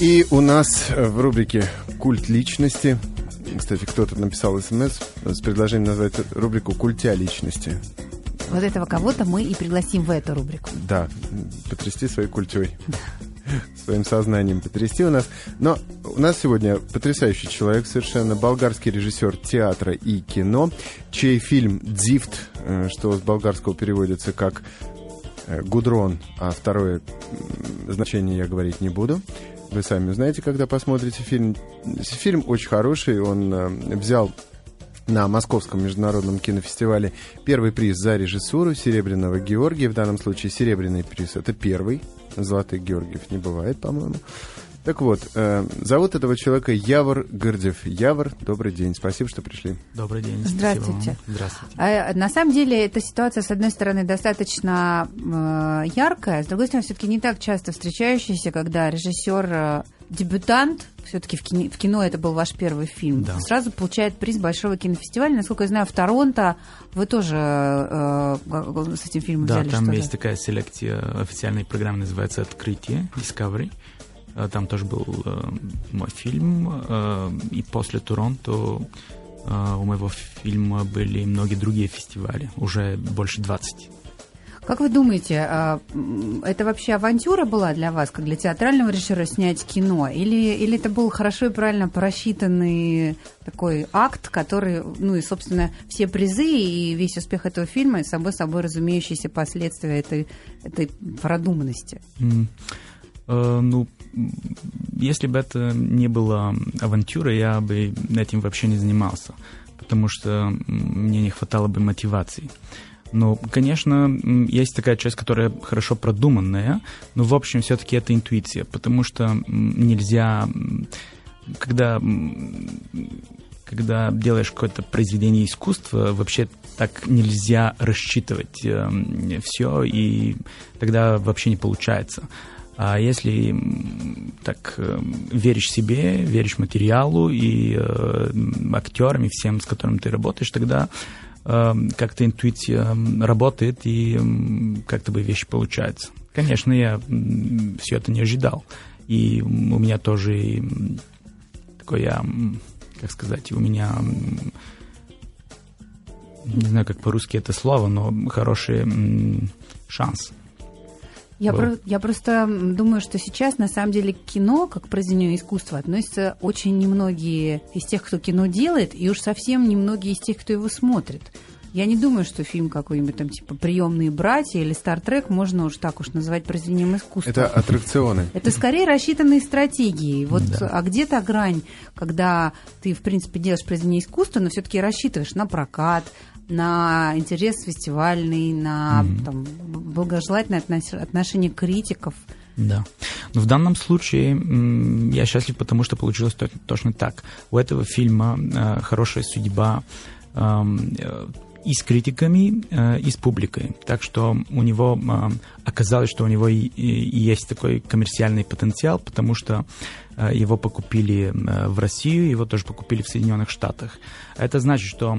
И у нас в рубрике «Культ личности» Кстати, кто-то написал смс с предложением назвать рубрику «Культя личности». Вот этого кого-то мы и пригласим в эту рубрику. Да, потрясти своей культей. Своим сознанием потрясти у нас. Но у нас сегодня потрясающий человек, совершенно болгарский режиссер театра и кино, чей фильм «Дзифт», э, что с болгарского переводится как э, «Гудрон», а второе значение я говорить не буду. Вы сами узнаете, когда посмотрите фильм. Фильм очень хороший, он э, взял на Московском международном кинофестивале первый приз за режиссуру Серебряного Георгия. В данном случае Серебряный приз это первый. Золотых Георгиев не бывает, по-моему. Так вот, э, зовут этого человека Явор Гырдев. Явор, добрый день, спасибо, что пришли. Добрый день. Здравствуйте. Здравствуйте. А, на самом деле, эта ситуация, с одной стороны, достаточно э, яркая, с другой стороны, все-таки не так часто встречающаяся, когда режиссер э, дебютант, все-таки в кино, в кино это был ваш первый фильм, Да. сразу получает приз большого кинофестиваля. Насколько я знаю, в Торонто вы тоже э, э, с этим фильмом Да, взяли там что-то. есть такая селекция официальной программы, называется «Открытие», Discovery. Э, Там тоже был э, мой фильм. э, И после Торонто э, у моего фильма были многие другие фестивали, уже больше 20. Как вы думаете, м, это вообще авантюра была для вас, как для театрального режиссера, снять кино? Или, или это был хорошо и правильно просчитанный такой акт, который, ну и, собственно, все призы и весь успех этого фильма, и собой собой разумеющиеся последствия этой, этой продуманности? М, э, Ну, если бы это не было авантюрой, я бы этим вообще не занимался, потому что мне не хватало бы мотивации. Но, конечно, есть такая часть, которая хорошо продуманная, но, в общем, все-таки это интуиция, потому что нельзя, когда, когда делаешь какое-то произведение искусства, вообще так нельзя рассчитывать все, и тогда вообще не получается. А если так э, веришь себе, веришь материалу и э, актерам, и всем, с которыми ты работаешь, тогда э, как-то интуиция м, работает, и м, как-то бы вещи получаются. Конечно, я все это не ожидал. И у меня тоже такой я, как сказать, у меня не знаю, как по-русски это слово, но хороший шанс. Я, про- я просто думаю, что сейчас на самом деле к кино, как к произведению искусства, относятся очень немногие из тех, кто кино делает, и уж совсем немногие из тех, кто его смотрит. Я не думаю, что фильм какой-нибудь там типа «Приемные братья» или «Стартрек» можно уж так уж называть произведением искусства. Это аттракционы. Это скорее рассчитанные стратегии. Вот, Да. А где та грань, когда ты, в принципе, делаешь произведение искусства, но все-таки рассчитываешь на прокат, на интерес фестивальный, на там, благожелательное отношение критиков. Да. Но в данном случае я счастлив, потому что получилось то- точно так. У этого фильма э, хорошая судьба эм, э, и с критиками, э, и с публикой. Так что у него э, оказалось, что у него и, есть такой коммерциальный потенциал, потому что э, его покупили в Россию, его тоже покупили в Соединенных Штатах. Это значит, что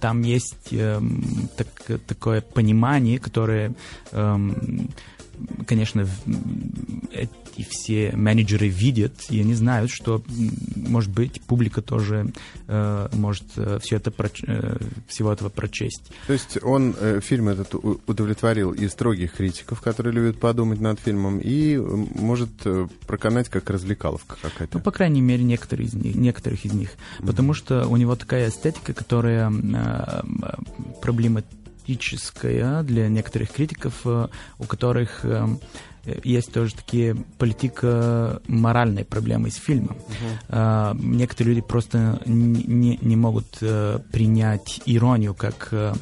там есть э, м, так- такое понимание, которое эм, конечно, эти все менеджеры видят, и они знают, что, может быть, публика тоже э, может все это проч- э, всего этого прочесть. То есть он, э, фильм этот удовлетворил и строгих критиков, которые любят подумать над фильмом, и э, может э, проканать как развлекаловка какая-то. Ну, по крайней мере, некоторые из них, некоторых из них. Потому что у него такая эстетика, которая э, э, проблематическая для некоторых критиков, э, у которых э, э, есть тоже такие политико-моральные проблемы с фильмом. Э, некоторые люди просто не, не- могут э, принять иронию как э,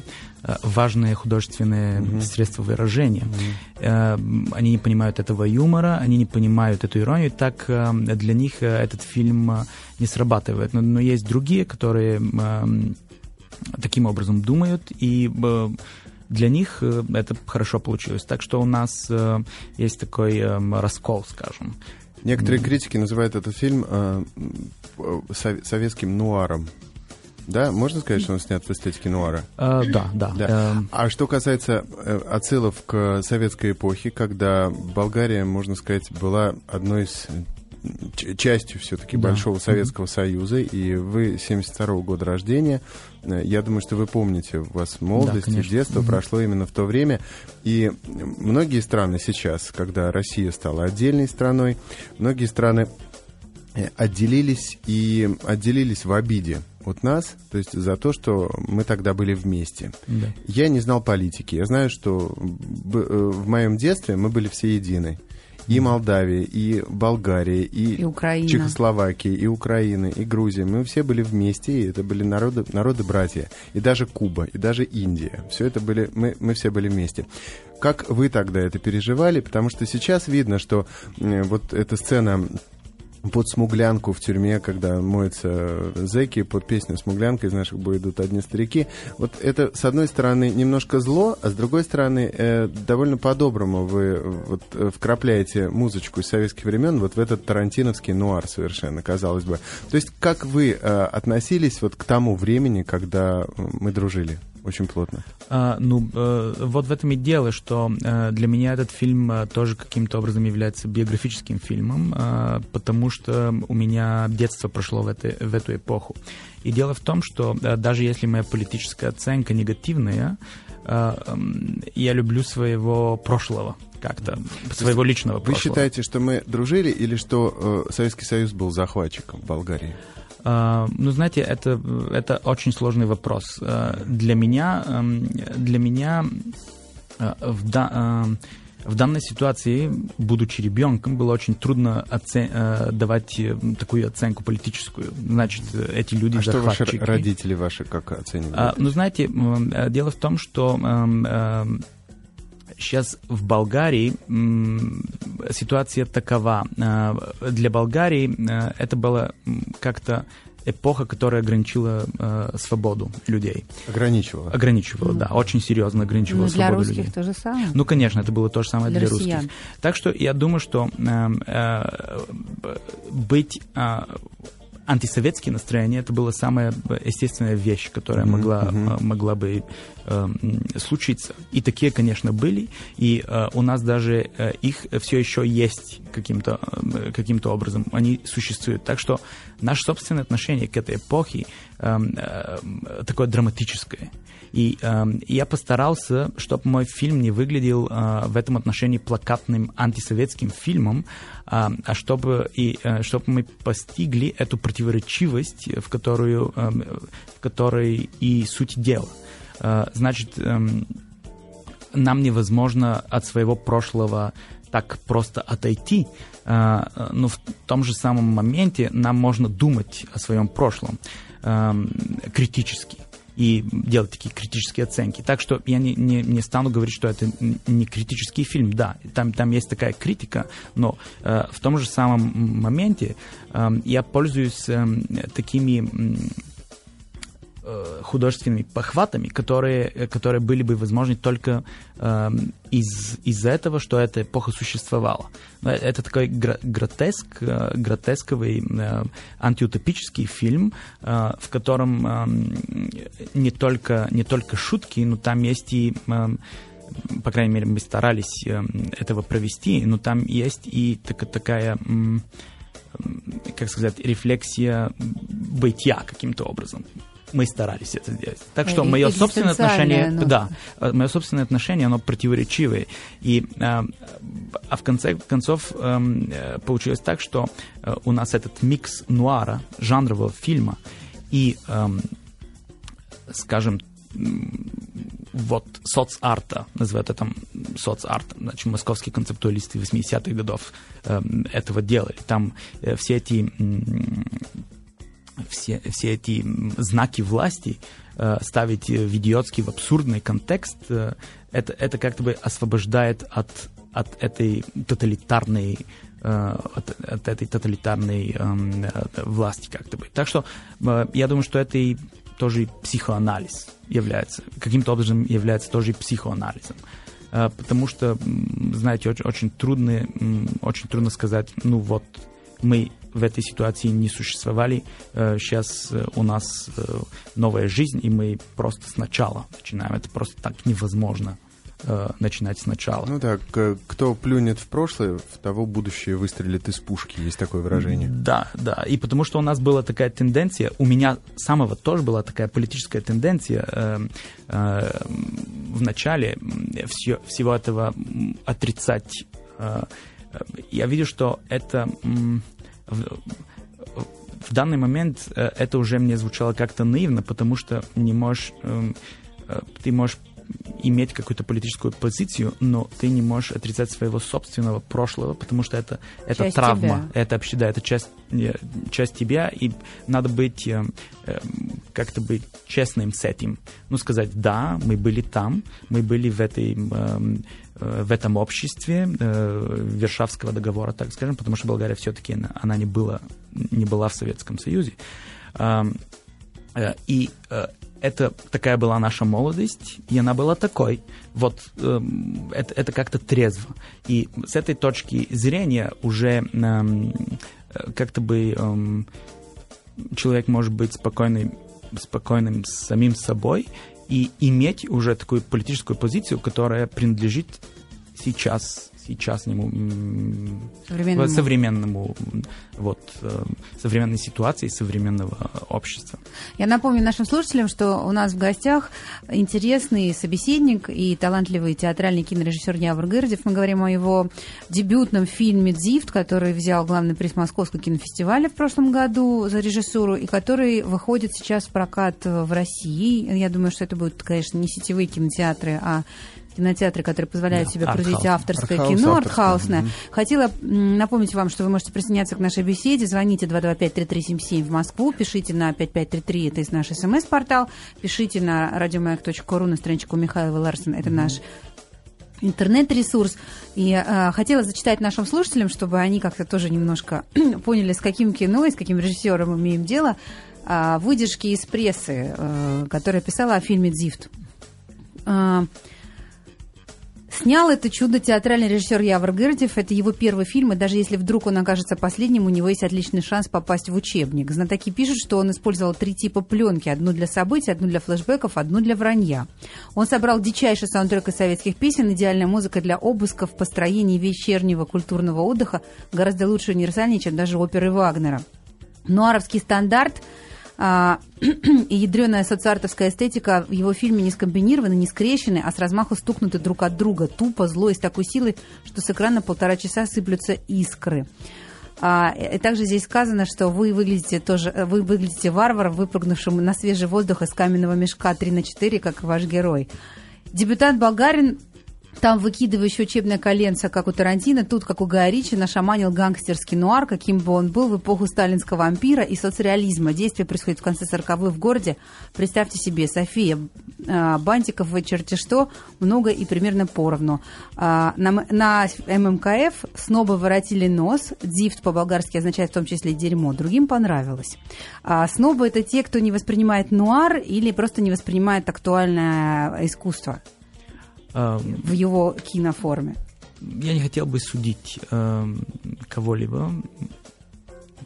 важное художественное средство выражения. Э, Они не понимают этого юмора, они не понимают эту иронию, так для них этот фильм не срабатывает. Но, но есть другие, которые таким образом думают, и э, для них э, это хорошо получилось. Так что у нас э, есть такой раскол, скажем. Некоторые критики называют этот фильм э, советским нуаром. Да, можно сказать, что он снят в эстетике нуара? Э, да, да. Да. А что касается отсылов к советской эпохе, когда Болгария, можно сказать, была одной из частью все-таки да. Большого Советского. Союза, и вы 72 года рождения. Э, я думаю, что вы помните, у вас молодость да, и детство mm-hmm. прошло именно в то время. И многие страны сейчас, когда Россия стала отдельной страной, многие страны э, отделились и отделились в обиде от нас, то есть за то, что мы тогда были вместе. Да. Я не знал политики. Я знаю, что в моем детстве мы были все едины и Молдавия, и Болгария, и, и Украина. Чехословакия, и Украина, и Грузия. Мы все были вместе, и это были народы, народы-братья. И даже Куба, и даже Индия. Все это были, мы, мы все были вместе. Как вы тогда это переживали? Потому что сейчас видно, что вот эта сцена под смуглянку в тюрьме, когда моются зэки, под песню «Смуглянка» из наших боев идут одни старики. Вот это, с одной стороны, немножко зло, а с другой стороны, э, довольно по-доброму вы вот э, вкрапляете музычку из советских времен вот в этот тарантиновский нуар совершенно, казалось бы. То есть как вы э, относились вот к тому времени, когда мы дружили? Очень плотно. А, ну, э, вот в этом и дело, что э, для меня этот фильм э, тоже каким-то образом является биографическим фильмом, э, потому что у меня детство прошло в, этой, в эту эпоху. И дело в том, что э, даже если моя политическая оценка негативная, э, э, я люблю своего прошлого как-то, своего личного Вы прошлого. Вы считаете, что мы дружили или что э, Советский Союз был захватчиком в Болгарии? А, ну, знаете, это, это очень сложный вопрос. А, для меня, эм, для меня э, в, да, э, в данной ситуации, будучи ребенком, было очень трудно оцен... Э, давать такую оценку политическую. Значит, эти люди а что ваши родители ваши как оценивают? А, ну, знаете, дело в том, что эм, Сейчас в Болгарии ситуация такова. Э, для Болгарии э, это было как-то эпоха, которая ограничила э, свободу людей. Ограничивала. Ограничивала, mm. да, очень серьезно ограничивала ну, для свободу русских людей. то же самое. Ну, конечно, это было то же самое для, для россиян. русских. Так что я думаю, что э, э, быть э, антисоветские настроения это была самая естественная вещь, которая mm-hmm. могла, mm-hmm. могла бы э, случиться. И такие, конечно, были, и э, у нас даже э, их все еще есть каким-то э, каким образом, они существуют. Так что наше собственное отношение к этой эпохе э, э, такое драматическое. И э, я постарался, чтобы мой фильм не выглядел э, в этом отношении плакатным антисоветским фильмом, э, а чтобы, и, э, чтобы мы постигли эту противоречивость, в, которую, э, в которой и суть дела. Э, значит, э, нам невозможно от своего прошлого так просто отойти, э, но в том же самом моменте нам можно думать о своем прошлом э, критически и делать такие критические оценки. Так что я не, не, не стану говорить, что это не критический фильм. Да, там, там есть такая критика, но э, в том же самом моменте э, я пользуюсь э, такими Э, художественными похватами, которые, э, которые были бы возможны только э, из, из-за этого, что эта эпоха существовала. Это такой гротеск, э, гротесковый э, антиутопический фильм, э, в котором э, не, только, не только шутки, но там есть и э, по крайней мере, мы старались э, этого провести, но там есть и так, такая, как сказать, рефлексия бытия каким-то образом мы старались это сделать. Так что мое собственное отношение, ну... да, э, мое собственное отношение, оно противоречивое. И, э, а в конце концов эм, э, получилось так, что у нас этот микс нуара, жанрового фильма и, эм, скажем, вот соцарта, называют это соцарт, значит, московские концептуалисты 80-х годов э, этого делали. Там э, все эти все, все эти знаки власти э, ставить в идиотский, в абсурдный контекст, э, это, это как-то бы освобождает от, от этой тоталитарной э, от, от этой тоталитарной э, власти как-то бы. Так что э, я думаю, что это и тоже психоанализ является, каким-то образом является тоже психоанализом. Э, потому что, знаете, очень, очень трудно, очень трудно сказать, ну вот мы в этой ситуации не существовали. Сейчас э, у нас э, новая жизнь, и мы просто сначала начинаем. Это просто так невозможно э, начинать сначала. Ну так, кто плюнет в прошлое, в того будущее выстрелит из пушки, есть такое выражение. Да, да, и потому что у нас была такая тенденция, у меня самого тоже была такая политическая тенденция э, э, в начале все, всего этого отрицать. Э, я видел, что это... Э, в данный момент э, это уже мне звучало как-то наивно, потому что не можешь, эм, э, ты можешь иметь какую-то политическую позицию, но ты не можешь отрицать своего собственного прошлого, потому что это, это часть травма, тебя. это вообще, да, это часть, часть тебя, и надо быть, э, как-то быть честным с этим. Ну, сказать, да, мы были там, мы были в этой эм, в этом обществе э, Варшавского договора, так скажем, потому что Болгария все-таки она не была, не была в Советском Союзе. Э, и э, это такая была наша молодость, и она была такой. Вот э, это, это как-то трезво. И с этой точки зрения уже э, как-то бы э, человек может быть спокойный, спокойным с самим собой и иметь уже такую политическую позицию, которая принадлежит сейчас сейчасному современному, современному вот, э, современной ситуации, современного общества. Я напомню нашим слушателям, что у нас в гостях интересный собеседник и талантливый театральный кинорежиссер Явор Гырдев. Мы говорим о его дебютном фильме «Дзифт», который взял главный приз Московского кинофестиваля в прошлом году за режиссуру и который выходит сейчас в прокат в России. Я думаю, что это будут, конечно, не сетевые кинотеатры, а кинотеатры, которые позволяют да, себе произвести авторское артхаус, кино, артхаусное. Угу. Хотела напомнить вам, что вы можете присоединяться к нашей беседе. Звоните 225-3377 в Москву, пишите на 5533, это из наш смс-портал, пишите на радиомаяк.ру на страничку Михаила Ларсен, это угу. наш интернет-ресурс. И э, хотела зачитать нашим слушателям, чтобы они как-то тоже немножко поняли, с каким кино и с каким режиссером мы имеем дело. Э, выдержки из прессы, э, которая писала о фильме «Дзифт». Э, Снял это чудо театральный режиссер Явор Гырдев. Это его первый фильм, и даже если вдруг он окажется последним, у него есть отличный шанс попасть в учебник. Знатоки пишут, что он использовал три типа пленки. Одну для событий, одну для флешбеков, одну для вранья. Он собрал дичайший саундтрек из советских песен, идеальная музыка для обысков, построений вечернего культурного отдыха, гораздо лучше и универсальнее, чем даже оперы Вагнера. Нуаровский стандарт – а, и ядреная социартовская эстетика в его фильме не скомбинированы, не скрещены, а с размаху стукнуты друг от друга, тупо, зло и с такой силой, что с экрана полтора часа сыплются искры. А, и также здесь сказано, что вы выглядите тоже, вы выглядите варваром, выпрыгнувшим на свежий воздух из каменного мешка 3 на 4, как ваш герой. Дебютант болгарин там выкидывающий учебное коленце, как у Тарантино, тут, как у Гая Ричи, нашаманил гангстерский нуар, каким бы он был в эпоху сталинского ампира и соцреализма. Действие происходит в конце 40-х в городе. Представьте себе, София, а, бантиков вы черти что, много и примерно поровну. А, на, на ММКФ снобы воротили нос, дифт по-болгарски означает в том числе дерьмо, другим понравилось. А снобы это те, кто не воспринимает нуар или просто не воспринимает актуальное искусство в его киноформе? Я не хотел бы судить э, кого-либо.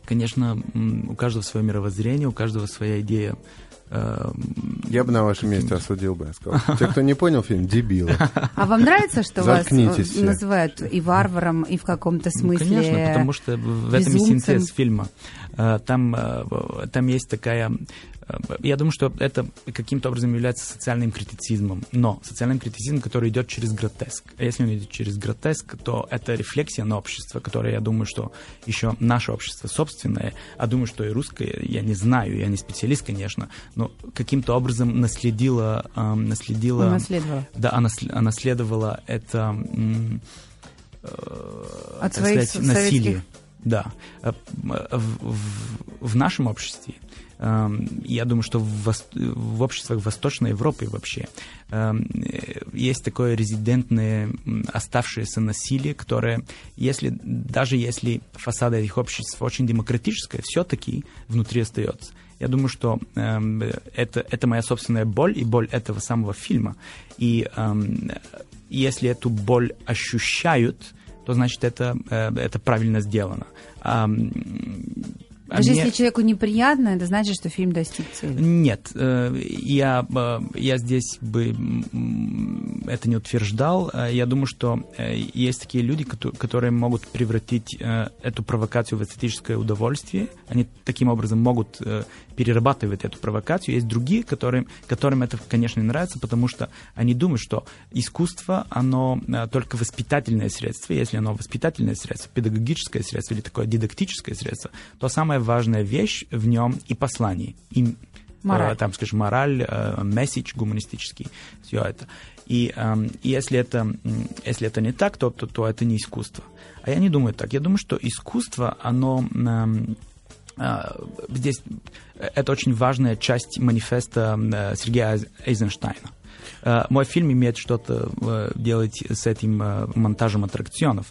Конечно, у каждого свое мировоззрение, у каждого своя идея. Э, я бы на вашем месте осудил бы, я сказал. Те, кто не понял фильм, дебилы. А вам нравится, что вас называют и варваром, и в каком-то ну, смысле ну, Конечно, потому что в этом и синтез фильма. Э, там, э, там есть такая я думаю, что это каким-то образом является социальным критицизмом, но социальным критицизмом, который идет через гротеск. А если он идет через гротеск, то это рефлексия на общество, которое, я думаю, что еще наше общество собственное, а думаю, что и русское, я не знаю, я не специалист, конечно, но каким-то образом наследила... Э, наследила Унаследовала. Да, она, наследовала это... Э, От своих сказать, насилие. Да. Э, в, в, в нашем обществе Эм, я думаю, что в, в обществах Восточной Европы вообще эм, есть такое резидентное оставшееся насилие, которое, если, даже если фасады этих обществ очень демократическое, все-таки внутри остается. Я думаю, что э, это, это моя собственная боль и боль этого самого фильма. И э, если эту боль ощущают, то значит это, э, это правильно сделано. А Даже мне... если человеку неприятно, это значит, что фильм достиг цели. Нет, э, я, э, я здесь бы это не утверждал. Э, я думаю, что есть такие люди, которые могут превратить эту провокацию в эстетическое удовольствие. Они таким образом могут перерабатывать эту провокацию. Есть другие, которым, которым это, конечно, не нравится, потому что они думают, что искусство, оно только воспитательное средство. Если оно воспитательное средство, педагогическое средство или такое дидактическое средство, то самое важная вещь в нем и послание, и мораль. Э, там, скажем, мораль, э, месседж гуманистический, все это. И э, если, это, если это не так, то, то, то это не искусство. А я не думаю так. Я думаю, что искусство, оно э, э, здесь это очень важная часть манифеста э, Сергея Эйзенштейна. Э, мой фильм имеет что-то э, делать с этим э, монтажем аттракционов.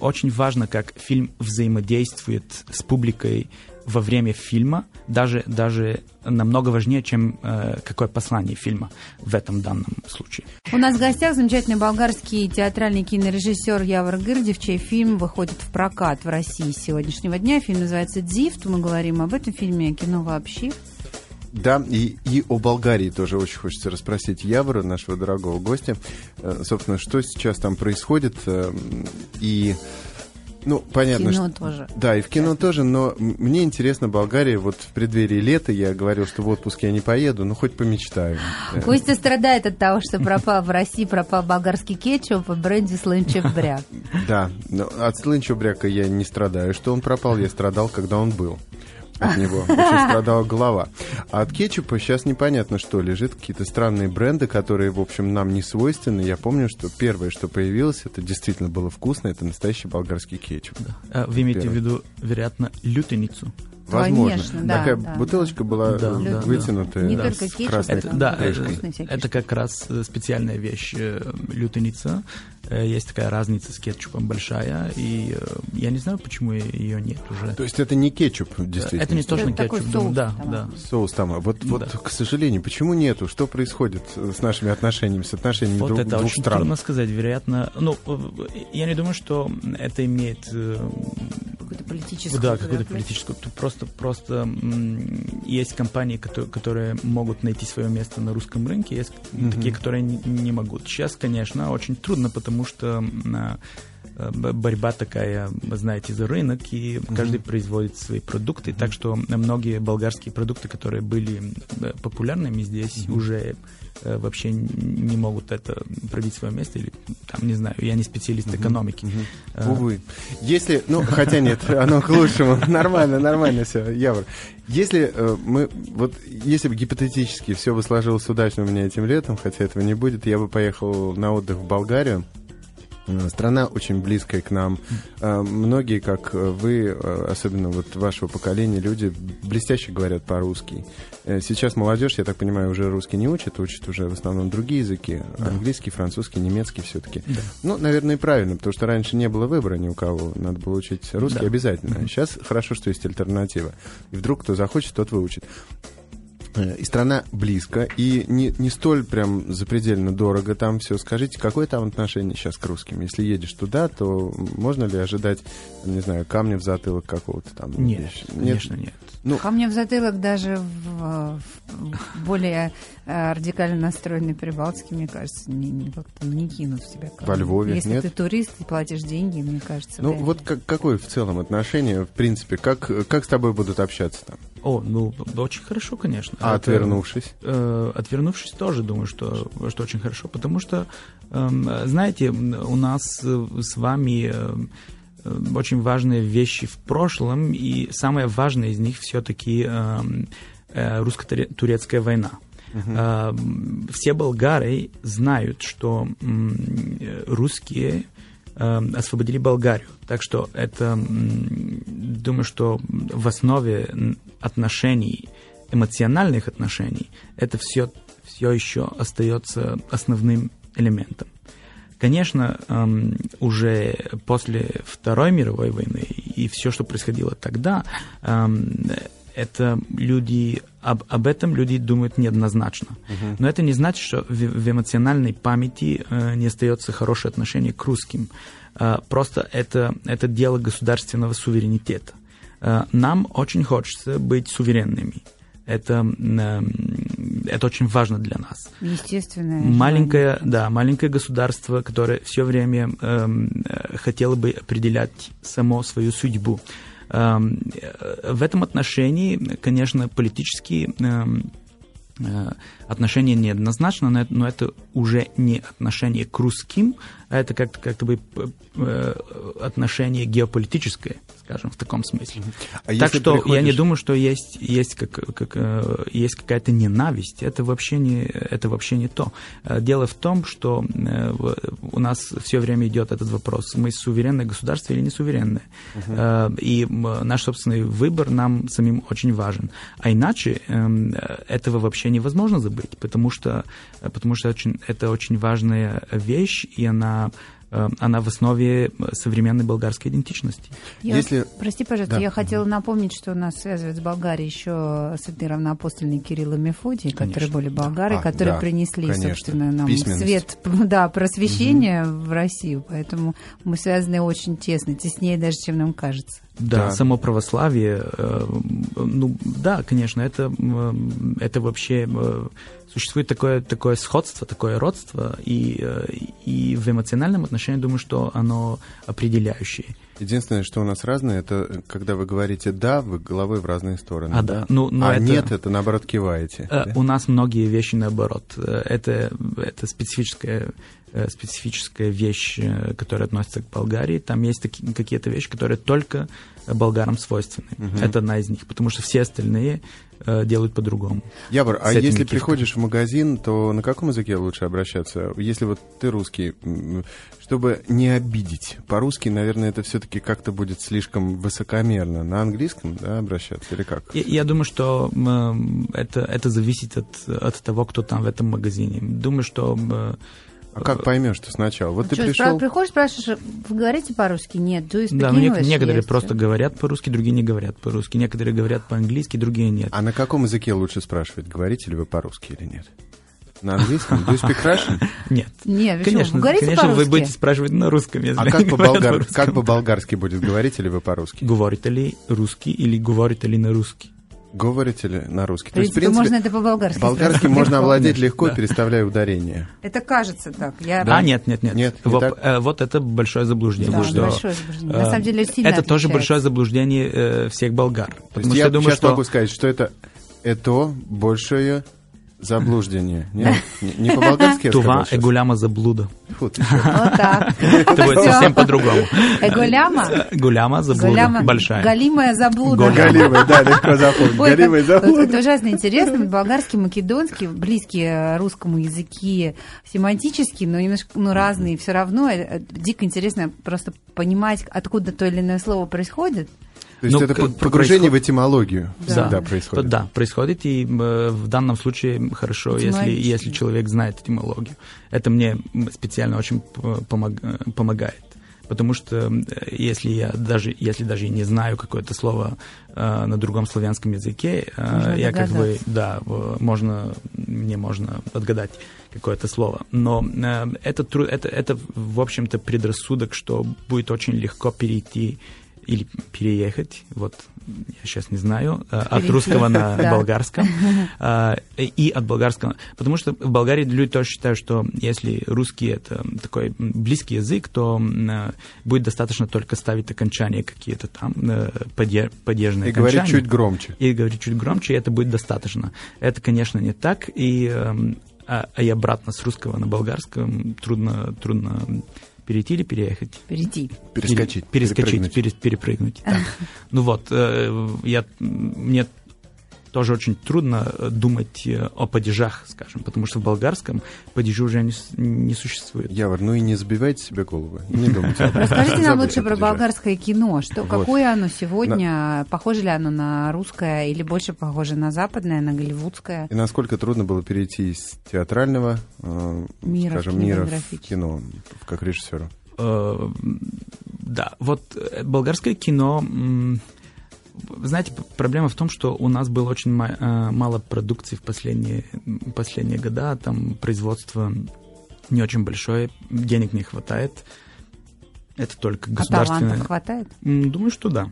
Очень важно, как фильм взаимодействует с публикой во время фильма, даже, даже намного важнее, чем э, какое послание фильма в этом данном случае. У нас в гостях замечательный болгарский театральный кинорежиссер Явор Гырдев, чей фильм выходит в прокат в России с сегодняшнего дня. Фильм называется «Дзифт». Мы говорим об этом фильме «Кино вообще». Да, и, и о Болгарии тоже очень хочется расспросить Явора, нашего дорогого гостя. Э, собственно, что сейчас там происходит э, и... Ну, понятно. В кино что, тоже. Да, и в кино Часто. тоже, но мне интересно Болгария, вот в преддверии лета я говорил, что в отпуск я не поеду, ну хоть помечтаю. Костя страдает от того, что пропал в России, пропал болгарский кетчуп и бренди слынчебряк. Да, но от слынчебряка я не страдаю, что он пропал, я страдал, когда он был от него. Очень страдала голова. А от кетчупа сейчас непонятно, что лежит. Какие-то странные бренды, которые, в общем, нам не свойственны. Я помню, что первое, что появилось, это действительно было вкусно. Это настоящий болгарский кетчуп. Да. А вы имеете Первый. в виду, вероятно, лютеницу? Возможно. Конечно, да, Такая да, бутылочка да. была да, вытянутая. Не да, только кетчуп, красной это, да, это, это как раз специальная вещь э, лютеница. Э, есть такая разница с кетчупом большая, и э, я не знаю, почему ее нет уже. То есть это не кетчуп, действительно? Это не точно это кетчуп, соус, да, да. Соус там. Вот, да. вот, к сожалению, почему нету? Что происходит с нашими отношениями, с отношениями вот друг, это двух очень стран? трудно сказать. Вероятно, ну, я не думаю, что это имеет какую-то политическую. Да, какую-то политическую. Тут просто, просто есть компании, которые, которые могут найти свое место на русском рынке, есть mm-hmm. такие, которые не, не могут. Сейчас, конечно, очень трудно, потому что э, борьба такая, знаете, за рынок, и mm-hmm. каждый производит свои продукты, mm-hmm. так что многие болгарские продукты, которые были э, популярными здесь, mm-hmm. уже Э, вообще не могут это пробить свое место или там не знаю я не специалист uh-huh. экономики uh-huh. увы если ну хотя нет оно к лучшему нормально нормально все Явор если мы вот если бы гипотетически все бы сложилось удачно у меня этим летом хотя этого не будет я бы поехал на отдых в Болгарию страна очень близкая к нам. Э, многие, как вы, э, особенно вот вашего поколения, люди блестяще говорят по-русски. Сейчас молодежь, я так понимаю, уже русский не учит, учит уже в основном другие языки. Да. Английский, французский, немецкий все-таки. Да. Ну, наверное, и правильно, потому что раньше не было выбора ни у кого. Надо было учить русский да. обязательно. Сейчас хорошо, что есть альтернатива. И вдруг кто захочет, тот выучит. Э, и страна близко, и не, не столь прям запредельно дорого там все. Скажите, какое там отношение сейчас к русским? Если едешь туда, то можно ли ожидать, не знаю, камня в затылок какого-то там? Нет, вещи? конечно, нет. Ну, камня в затылок даже в, в более э, радикально настроенной Прибалтике, мне кажется, не, не, как-то не кинут в тебя. Во Львове, Если нет? ты турист и платишь деньги, мне кажется. Ну, вот как, какое в целом отношение, в принципе, как, как с тобой будут общаться там? О, ну, очень хорошо, конечно. А Это, отвернувшись? Э, отвернувшись тоже думаю, что, что очень хорошо, потому что, э, знаете, у нас э, с вами э, очень важные вещи в прошлом, и самое важное из них все-таки э, э, русско-турецкая война. Uh-huh. Все болгары знают, что русские освободили Болгарию. Так что это, думаю, что в основе отношений, эмоциональных отношений, это все, все еще остается основным элементом. Конечно, эм, уже после Второй мировой войны и все, что происходило тогда, эм, это люди об, об этом люди думают неоднозначно. Uh-huh. Но это не значит, что в, в эмоциональной памяти э, не остается хорошее отношение к русским. Э, просто это, это дело государственного суверенитета. Э, нам очень хочется быть суверенными. Это, э, это очень важно для нас. Естественно. Маленькое, да, маленькое государство, которое все время эм, э, хотело бы определять само свою судьбу. Эм, э, в этом отношении, конечно, политические эм, э, отношения неоднозначно, но это, но это уже не отношение к русским, а это как-то как бы э, отношение геополитическое, скажем, в таком смысле. А так что приходишь... я не думаю, что есть, есть, как, как, э, есть какая-то ненависть. Это вообще, не, это вообще не то. Э, дело в том, что у нас все время идет этот вопрос. Мы суверенное государство или не суверенное? Uh-huh. И наш собственный выбор нам самим очень важен. А иначе эм, этого вообще невозможно забыть, потому что, потому что очень, это очень важная вещь, и она Э, она в основе современной болгарской идентичности. Я, Если... Прости, пожалуйста, да. я хотела напомнить, что нас связывает с Болгарией еще святые равноапостольные Кирилл и Мефодий, конечно. которые были болгары, а, которые да, принесли, конечно. собственно, нам свет, да, просвещения угу. в Россию. Поэтому мы связаны очень тесно, теснее даже, чем нам кажется. Да, да. само православие, э, ну да, конечно, это, это вообще э, существует такое, такое сходство, такое родство, и, э, и в эмоциональном отношении думаю, что оно определяющее. Единственное, что у нас разное, это когда вы говорите «да», вы головой в разные стороны. А, да. Ну, ну, а это... нет, это наоборот киваете. Э, да? У нас многие вещи наоборот. Э, это, это специфическая специфическая вещь, которая относится к Болгарии. Там есть такие, какие-то вещи, которые только болгарам свойственны. Угу. Это одна из них, потому что все остальные Э, делают по-другому. Ябор, а если приходишь в магазин, то на каком языке лучше обращаться? Если вот ты русский, чтобы не обидеть. По-русски, наверное, это все-таки как-то будет слишком высокомерно. На английском, да, обращаться или как? Я, я думаю, что э, это, это зависит от, от того, кто там в этом магазине. Думаю, что э, а как поймешь, что сначала? Вот а ты что, пришел... приходишь, спрашиваешь, вы говорите по-русски? Нет, you speak Да, но English? некоторые yes. просто говорят по-русски, другие не говорят по-русски. Некоторые говорят по-английски, другие нет. А на каком языке лучше спрашивать, говорите ли вы по-русски или нет? На английском? Do you speak Russian? Нет. Нет, конечно, вы говорите конечно, вы будете спрашивать на русском языке. А как по-болгар... как по-болгарски будет? Говорите ли вы по-русски? Говорите ли русский или говорите ли на русский? Говорите ли на русский? То есть, в принципе, можно это по-болгарски. Болгарский можно овладеть легко, да. переставляя ударение. Это кажется так. Я... Да? А, нет, нет, нет. нет вот, э, вот это большое заблуждение. Да, что, большое заблуждение. На самом деле, сильно Это отличается. тоже большое заблуждение э, всех болгар. То есть я, я думаю, сейчас что... могу сказать, что это, это большое Заблуждение. Нет? Не по-болгарски я Това голяма заблуда. Вот так. Это будет совсем по-другому. Голяма? Голяма заблуда. Большая. Галимая заблуда. Галимая, да, легко запомнить. Галимая заблуда. Это ужасно интересно. Болгарский, македонский, близкие русскому языки, семантические, но немножко ну, разные. Все равно э, дико интересно просто понимать, откуда то или иное слово происходит. То есть ну, это погружение происход... в этимологию да. всегда происходит. Да, происходит, и э, в данном случае хорошо, если, если человек знает этимологию. Это мне специально очень помог, помогает. Потому что э, если я даже, если даже не знаю какое-то слово э, на другом славянском языке, э, я как бы, да, можно, мне можно отгадать какое-то слово. Но э, это, это, это, в общем-то, предрассудок, что будет очень легко перейти или переехать, вот я сейчас не знаю, э, от русского на болгарском, э, и от болгарского, потому что в Болгарии люди тоже считают, что если русский это такой близкий язык, то э, будет достаточно только ставить окончания какие-то там, поддержные И говорить чуть громче. И говорить чуть громче, и это будет достаточно. Это, конечно, не так, и эм, а, а и обратно с русского на болгарском трудно, трудно Перейти или переехать? Перейти. Перескочить. Пере, перескочить, перепрыгнуть. перепрыгнуть. Да. Ну вот, э, я, мне тоже очень трудно э, думать э, о падежах, скажем, потому что в болгарском падежи уже не, не существует. Явор, ну и не забивайте себе голову, не думайте. Расскажите нам лучше про болгарское кино. Что, какое оно сегодня? Похоже ли оно на русское или больше похоже на западное, на голливудское? И насколько трудно было перейти из театрального, э, скажем, мира в кино, как режиссеру? Да, вот болгарское кино знаете, проблема в том, что у нас было очень э, мало продукции в последние, последние года, там производство не очень большое, денег не хватает. Это только государственное. А хватает? Думаю, что да.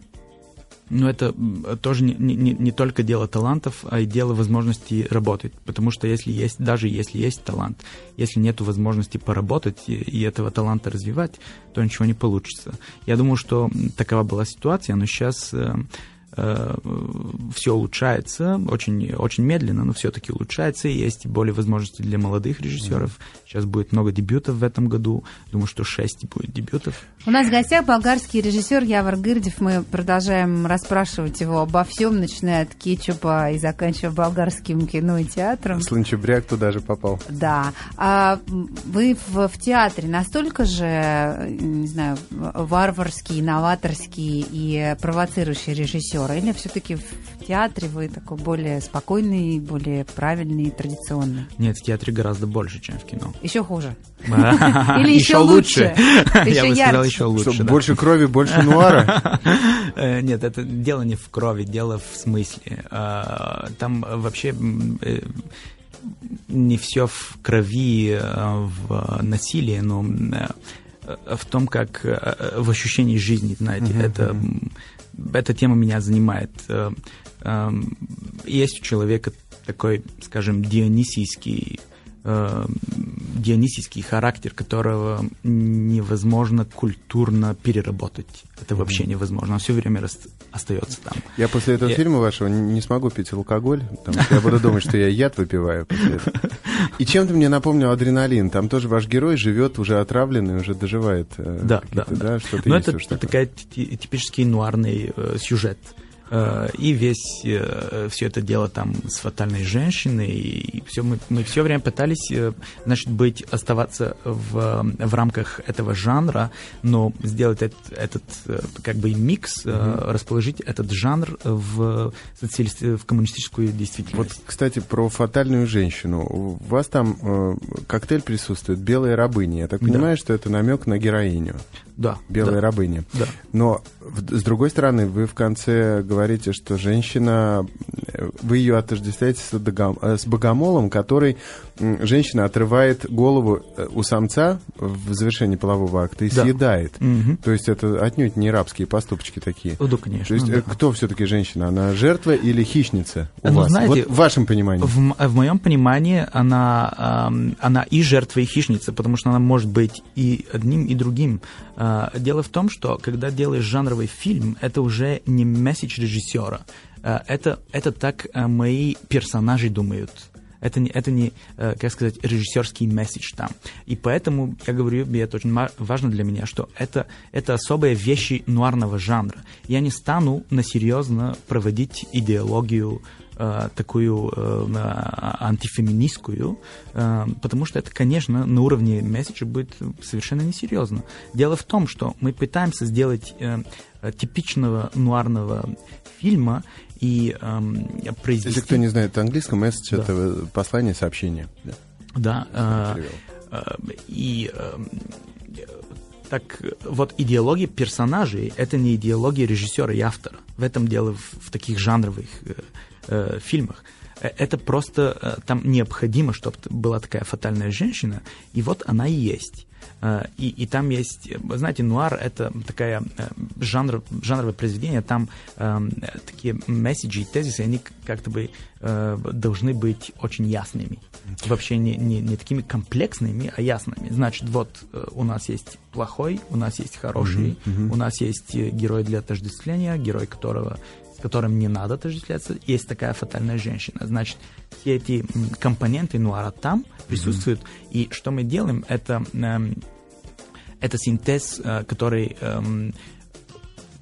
Но это тоже не, не, не только дело талантов, а и дело возможности работать. Потому что если есть, даже если есть талант, если нет возможности поработать и, и этого таланта развивать, то ничего не получится. Я думаю, что такова была ситуация, но сейчас Э, все улучшается, очень, очень медленно, но все-таки улучшается, и есть более возможности для молодых режиссеров. Mm-hmm. Сейчас будет много дебютов в этом году, думаю, что шесть будет дебютов. У нас в гостях болгарский режиссер Явор Гырдев, мы продолжаем расспрашивать его обо всем, начиная от кетчупа и заканчивая болгарским кино и театром. Слончебряк туда же попал. Да. А вы в, в театре настолько же, не знаю, варварский, новаторский и провоцирующий режиссер, режиссера? Или все-таки в театре вы такой более спокойный, более правильный, традиционный? Нет, в театре гораздо больше, чем в кино. Еще хуже? Или еще лучше? Я бы сказал, еще лучше. Больше крови, больше нуара? Э, нет, это дело не в крови, дело в смысле. А, там вообще э, не все в крови, а в насилии, но э, в том, как в ощущении жизни, знаете, это эта тема меня занимает. Э, эм, есть у человека такой, скажем, дионисийский э, дионисийский характер, которого невозможно культурно переработать. Это mm-hmm. вообще невозможно. Он все время рас... остается там. Я после этого я... фильма вашего не смогу пить алкоголь, потому что я буду думать, что я яд выпиваю. И чем-то мне напомнил адреналин. Там тоже ваш герой живет уже отравленный, уже доживает. Э, да, да, да. Но это, это такая типический нуарный э, сюжет. Э, и весь э, все это дело там с фатальной женщиной, и все, мы, мы все время пытались, э, значит, быть, оставаться в, в рамках этого жанра, но сделать этот, этот как бы микс, mm-hmm. расположить этот жанр в, социалисти- в коммунистическую действительность. Вот, кстати, про фатальную женщину. У вас там коктейль присутствует «Белые рабыни». Я так понимаю, да. что это намек на героиню. Да. «Белые да. рабыни». Да. Но, с другой стороны, вы в конце говорите, что женщина, вы ее отождествляете с, э, с богомолом, который женщина отрывает голову э, у самца в завершении полового акта и да. съедает. Угу. То есть это отнюдь не рабские поступочки такие. Да, конечно. То есть э, да. кто все-таки женщина? Она жертва или хищница у ну, вас? Знаете, вот в вашем понимании. В, в моем понимании она, э, она и жертва, и хищница, потому что она может быть и одним, и другим. Э, дело в том, что когда делаешь жанровый фильм, это уже не месседж режиссера. Э, это, это так э, мои персонажи думают. Это не, это не, э, как сказать, режиссерский месседж там. И поэтому, я говорю, это очень важно для меня, что это, это особые вещи нуарного жанра. Я не стану на серьезно проводить идеологию такую антифеминистскую, потому что это, конечно, на уровне месседжа будет совершенно несерьезно. Дело в том, что мы пытаемся сделать типичного нуарного фильма и эм, произвести... Если кто не знает английского, месседж да. это послание, сообщение. Да, да э, э, и э, так вот идеология персонажей это не идеология режиссера и автора. В этом дело в, в таких жанровых э, э, фильмах. Э, это просто э, там необходимо, чтобы была такая фатальная женщина, и вот она и есть. Э, и, и там есть, знаете, нуар — это такая э, жанр, жанровое произведение, там э, такие месседжи и тезисы, они как-то бы э, должны быть очень ясными. Вообще не, не, не такими комплексными, а ясными. Значит, вот э, у нас есть плохой, у нас есть хороший, mm-hmm, mm-hmm. у нас есть герой для отождествления, герой которого с которым не надо отождествляться, есть такая фатальная женщина. Значит, все эти компоненты нуара там присутствуют. Mm-hmm. И что мы делаем, это, э, это синтез, э, который э,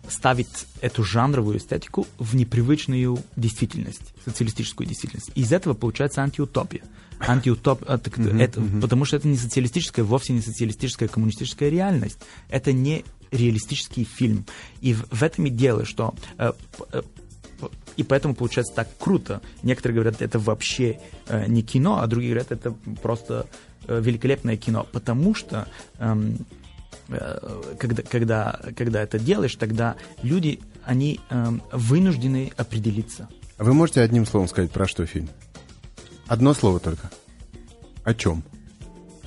ставит эту жанровую эстетику в непривычную действительность, социалистическую действительность. Из этого получается антиутопия. Антиутоп, mm-hmm, это, mm-hmm. потому что это не социалистическая, вовсе не социалистическая коммунистическая реальность. Это не реалистический фильм. И в, в этом и дело, что э, э, и поэтому получается так круто. Некоторые говорят, это вообще э, не кино, а другие говорят, это просто э, великолепное кино, потому что эм, э, когда, когда, когда это делаешь, тогда люди, они эм, вынуждены определиться. Вы можете одним словом сказать, про что фильм? Одно слово только. О чем?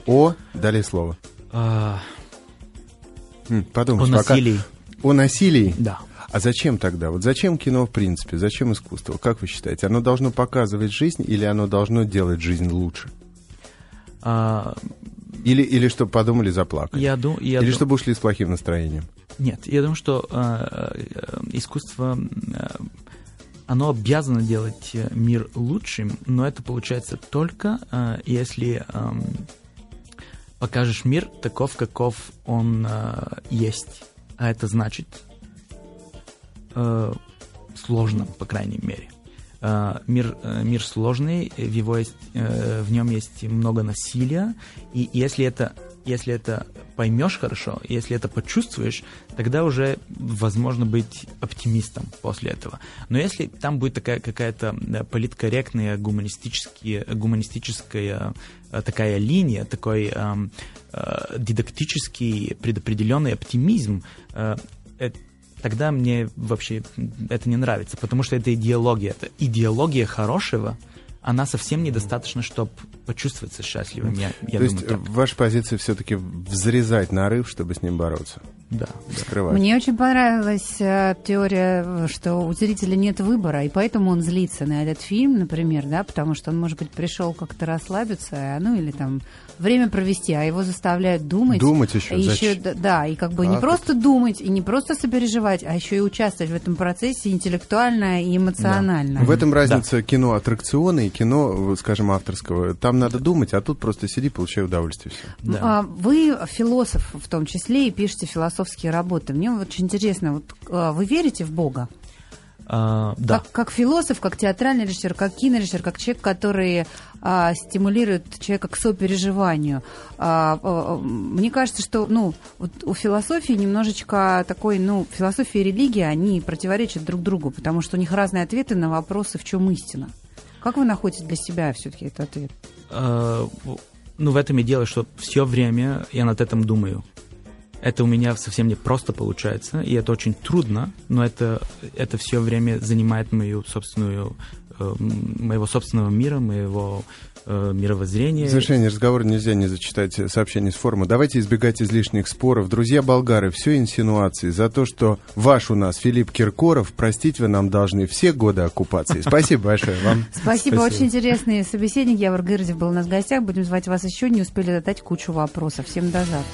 О, далее слово. А... Подумайте, О насилии. Пока... О насилии? Да. А зачем тогда? Вот зачем кино в принципе? Зачем искусство? Как вы считаете? Оно должно показывать жизнь или оно должно делать жизнь лучше? А... Или, или чтобы подумали, заплакали? Я дум, я или дум... чтобы ушли с плохим настроением? Нет, я думаю, что э, э, искусство, э, оно обязано делать мир лучшим, но это получается только, э, если э, покажешь мир таков, каков он э, есть. А это значит э, сложным, по крайней мере. Э, мир, э, мир сложный, в, его есть, э, в нем есть много насилия, и если это, если это поймешь хорошо, если это почувствуешь, тогда уже возможно быть оптимистом после этого. Но если там будет такая какая-то политкорректная, гуманистическая, гуманистическая такая линия, такой э, э, дидактический предопределенный оптимизм, э, тогда мне вообще это не нравится, потому что это идеология. Это идеология хорошего, она совсем недостаточно, чтобы почувствовать себя счастливым. Я, я То думаю, есть так. ваша позиция все-таки взрезать нарыв, чтобы с ним бороться? Да. Скрывать. Мне очень понравилась э, теория, что у зрителя нет выбора, и поэтому он злится на этот фильм, например, да, потому что он, может быть, пришел как-то расслабиться, ну или там время провести, а его заставляют думать. Думать еще, и еще Да, и как бы не Как просто думать, и не просто сопереживать, а еще и участвовать в этом процессе интеллектуально и эмоционально. В этом разница кино аттракциона и кино, скажем, авторского. Там надо думать, а тут просто сиди, получай удовольствие. Все. Ну, Да. а Вы философ в том числе и пишете философские работы. Мне очень интересно, вот а, вы верите в Бога? А, да. Как, как философ, как театральный режиссер, как кинорежиссер, как человек, который а, стимулирует человека к сопереживанию. А, а, мне кажется, что ну, вот у философии немножечко такой, ну, философия и религия, они противоречат друг другу, потому что у них разные ответы на вопросы, в чем истина. Как вы находите для себя все-таки этот ответ? А, ну, в этом и дело, что все время я над этим думаю. Это у меня совсем не просто получается, и это очень трудно, но это, это все время занимает мою собственную, э, моего собственного мира, моего э, мировоззрения. В завершении разговора нельзя не зачитать сообщение с форума. Давайте избегать излишних споров. Друзья болгары, все инсинуации за то, что ваш у нас Филипп Киркоров, простить вы нам должны все годы оккупации. Спасибо большое вам. Спасибо, Спасибо. очень интересный собеседник. Явор Гырдев был у нас в гостях. Будем звать вас еще. Не успели задать кучу вопросов. Всем до завтра.